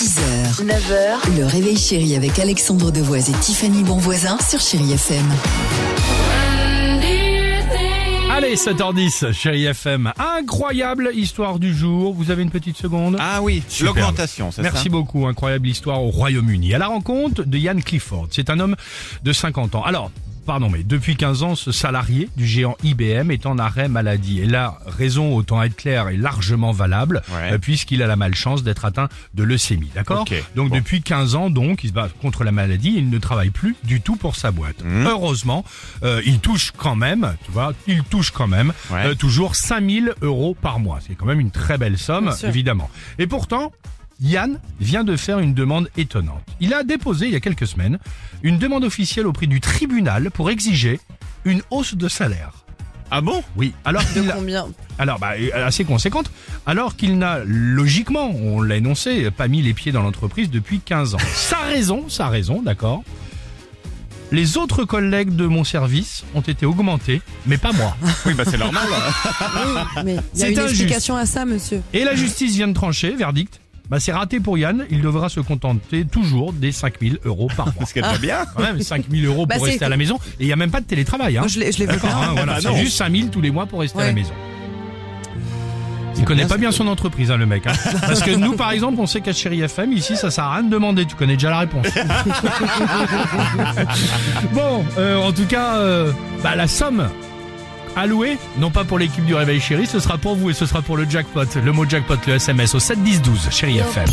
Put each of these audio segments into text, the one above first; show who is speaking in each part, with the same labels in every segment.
Speaker 1: 6h, 9h, le réveil chéri avec Alexandre Devoise et Tiffany Bonvoisin sur Chérie FM.
Speaker 2: Allez, 7h10, chérie FM. Incroyable histoire du jour. Vous avez une petite seconde
Speaker 3: Ah oui, l'augmentation, c'est ça
Speaker 2: Merci beaucoup. Incroyable histoire au Royaume-Uni. À la rencontre de Ian Clifford. C'est un homme de 50 ans. Alors, pardon, mais depuis 15 ans, ce salarié du géant IBM est en arrêt maladie. Et la raison, autant être clair, est largement valable,
Speaker 3: Ouais.
Speaker 2: euh, puisqu'il a la malchance d'être atteint de leucémie. D'accord Donc
Speaker 3: bon.
Speaker 2: depuis 15 ans, donc, il se bat contre la maladie. Il ne travaille plus du tout pour sa boîte.
Speaker 3: Mmh.
Speaker 2: Heureusement, euh, il touche quand même, tu vois, il touche quand même
Speaker 3: Ouais.
Speaker 2: euh, toujours 5000 euros par mois. C'est quand même une très belle somme, évidemment. Et pourtant, Yann vient de faire une demande étonnante. Il a déposé, il y a quelques semaines, une demande officielle auprès du tribunal pour exiger une hausse de salaire.
Speaker 3: Ah bon?
Speaker 2: Oui, alors a-
Speaker 4: Combien?
Speaker 2: Alors bah euh, assez conséquente, alors qu'il n'a logiquement, on l'a énoncé, pas mis les pieds dans l'entreprise depuis 15 ans. Sa raison, sa raison, d'accord. Les autres collègues de mon service ont été augmentés, mais pas moi.
Speaker 3: Oui, bah c'est normal.
Speaker 4: Oui, mais il y a
Speaker 2: C'est
Speaker 4: une
Speaker 2: injuste.
Speaker 4: explication à ça, monsieur.
Speaker 2: Et la justice vient de trancher, verdict. Bah c'est raté pour Yann, il devra se contenter toujours des 5000 euros par mois.
Speaker 3: Parce qu'elle va bien.
Speaker 2: Quand même, 5000 euros
Speaker 4: Bah,
Speaker 2: pour
Speaker 4: c'est-
Speaker 2: rester à la maison. Et il n'y a même pas de télétravail. Hein.
Speaker 4: Moi, je l'ai, je l'ai vu
Speaker 2: D'accord, hein, voilà,
Speaker 3: Bah
Speaker 2: c'est juste 5000 tous les mois pour rester à la maison. Il connaît pas bien son entreprise, hein, le mec. hein. Parce que nous, par exemple, on sait qu'à Chéri FM, ici, ça sert à rien de demander. Tu connais déjà la réponse. bon, euh, en tout cas, euh, bah, la somme allouée, non pas pour l'équipe du Réveil Chéri, ce sera pour vous et ce sera pour le jackpot. Le mot jackpot, le SMS au 7 10 12, Chéri FM.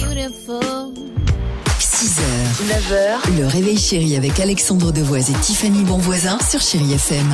Speaker 1: 6h, 9h, le réveil chéri avec Alexandre Devoise et Tiffany Bonvoisin sur Chérie FM.